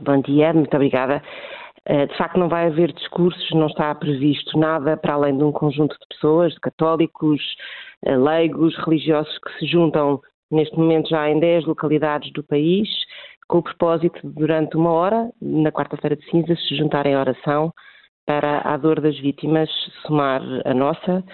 Bom dia, muito obrigada. Eh, de facto, não vai haver discursos, não está previsto nada para além de um conjunto de pessoas, de católicos, eh, leigos, religiosos que se juntam neste momento já em 10 localidades do país, com o propósito de, durante uma hora, na quarta-feira de cinzas, se juntarem à oração para a dor das vítimas somar a nossa,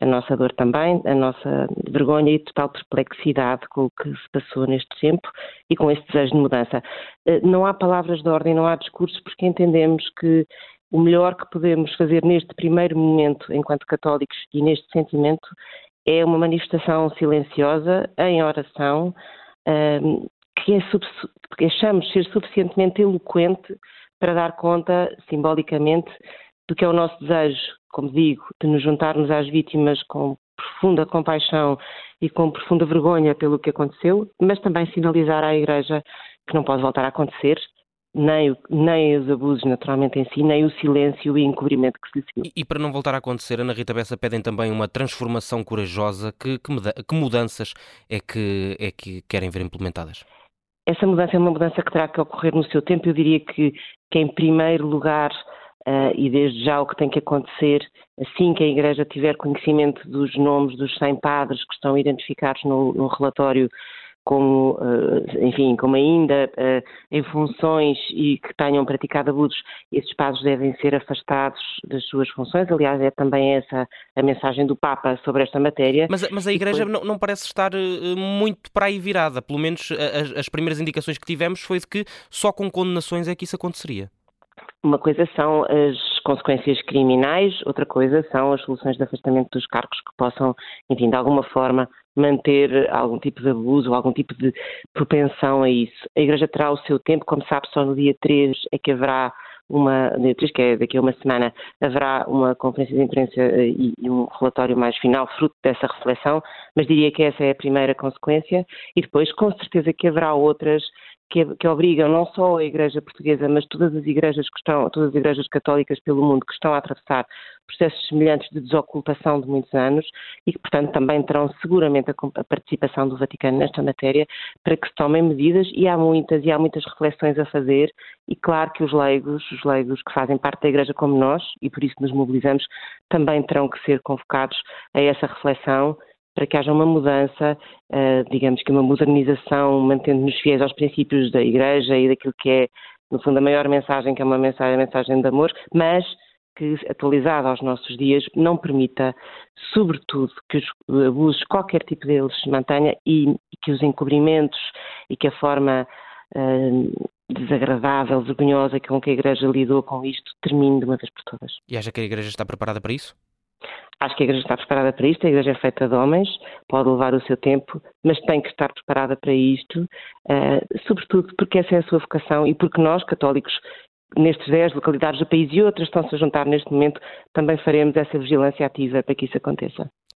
a nossa dor também, a nossa vergonha e total perplexidade com o que se passou neste tempo e com esse desejo de mudança. Eh, não há palavras de ordem, não há discursos, porque entendemos que o melhor que podemos fazer neste primeiro momento, enquanto católicos, e neste sentimento, é uma manifestação silenciosa, em oração, ehm, que, é, que achamos ser suficientemente eloquente para dar conta, simbolicamente, do que é o nosso desejo, como digo, de nos juntarmos às vítimas com profunda compaixão e com profunda vergonha pelo que aconteceu, mas também sinalizar à Igreja que não pode voltar a acontecer, nem, nem os abusos naturalmente em si, nem o silêncio e encobrimento que se lhe seguiu. E, e, para não voltar a acontecer, Ana Rita Bessa pedem também uma transformação corajosa. Que, que, que mudanças é que, é que querem ver implementadas? Essa mudança é uma mudança que terá que ocorrer no seu tempo. Eu diria que, que em primeiro lugar, Uh, e desde já o que tem que acontecer, assim que a Igreja tiver conhecimento dos nomes dos 100 padres que estão identificados no, no relatório como, uh, enfim, como ainda uh, em funções e que tenham praticado abusos, esses padres devem ser afastados das suas funções. Aliás, é também essa a mensagem do Papa sobre esta matéria. Mas, mas a Igreja depois... não, não, parece estar muito para aí virada. Pelo menos as, as primeiras indicações que tivemos foi de que só com condenações é que isso aconteceria. Uma coisa são as consequências criminais, outra coisa são as soluções de afastamento dos cargos que possam, enfim, de alguma forma manter algum tipo de abuso ou algum tipo de propensão a isso. A Igreja terá o seu tempo, como sabe, só no dia 3 é que haverá uma, dia 3, que é daqui a uma semana, haverá uma conferência de imprensa eh, e, e um relatório mais final, fruto dessa reflexão, mas diria que essa é a primeira consequência e depois, com certeza, que haverá outras que, que, obrigam não só a Igreja Portuguesa, mas todas as igrejas que estão, todas as igrejas católicas pelo mundo que estão a atravessar processos semelhantes de desocultação de muitos anos e que, portanto, também terão seguramente a, a participação do Vaticano nesta matéria para que se tomem medidas e há muitas e há muitas reflexões a fazer e claro que os leigos, os leigos que fazem parte da Igreja como nós e por isso nos mobilizamos, também terão que ser convocados a essa reflexão para que haja uma mudança, uh, digamos que uma modernização, mantendo-nos fiéis aos princípios da Igreja e daquilo que é, no fundo, a maior mensagem, que é uma mensagem, mensagem de amor, mas que, atualizada aos nossos dias, não permita, sobretudo, que os abusos, qualquer tipo deles, se mantenha e, e que os encobrimentos e que a forma uh, desagradável, vergonhosa com que a Igreja lidou com isto termine de uma vez por todas. E acha que a Igreja está preparada para isso? Acho que a Igreja está preparada para isto, a Igreja é feita de homens, pode levar o seu tempo, mas tem que estar preparada para isto, uh, sobretudo porque essa é a sua vocação e porque nós, católicos, nestes 10 localidades do país e outras estão-se a juntar neste momento, também faremos essa vigilância ativa para que isso aconteça.